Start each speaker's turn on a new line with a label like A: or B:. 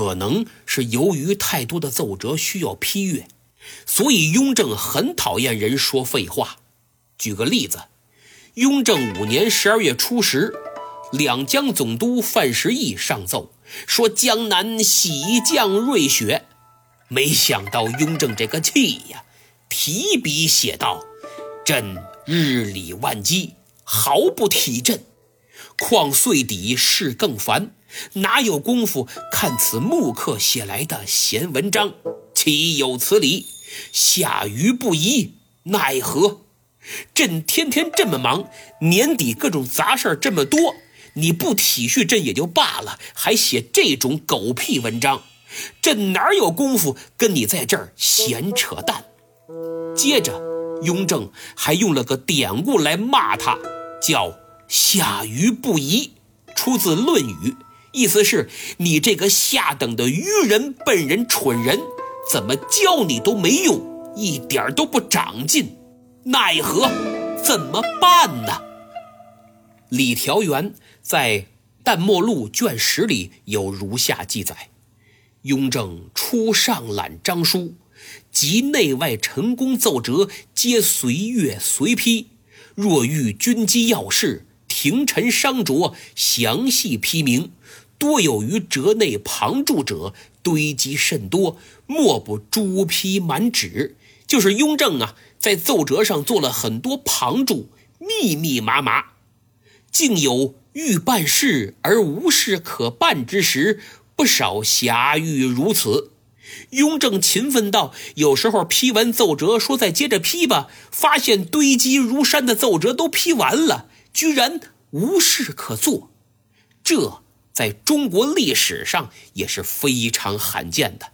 A: 可能是由于太多的奏折需要批阅，所以雍正很讨厌人说废话。举个例子，雍正五年十二月初十，两江总督范时义上奏说江南喜降瑞雪，没想到雍正这个气呀，提笔写道：“朕日理万机，毫不体朕。况岁底事更繁，哪有功夫看此木刻写来的闲文章？岂有此理！下愚不移，奈何？朕天天这么忙，年底各种杂事儿这么多，你不体恤朕也就罢了，还写这种狗屁文章，朕哪有功夫跟你在这儿闲扯淡？”接着，雍正还用了个典故来骂他，叫。下愚不移，出自《论语》，意思是你这个下等的愚人、笨人、蠢人，怎么教你都没用，一点都不长进，奈何？怎么办呢？李调元在《淡墨录》卷十里有如下记载：雍正初上览章书，及内外臣工奏折，皆随阅随批。若遇军机要事，廷臣商酌，详细批明，多有于折内旁注者堆积甚多，莫不朱批满纸。就是雍正啊，在奏折上做了很多旁注，密密麻麻，竟有欲办事而无事可办之时，不少侠欲如此。雍正勤奋到有时候批完奏折，说再接着批吧，发现堆积如山的奏折都批完了。居然无事可做，这在中国历史上也是非常罕见的。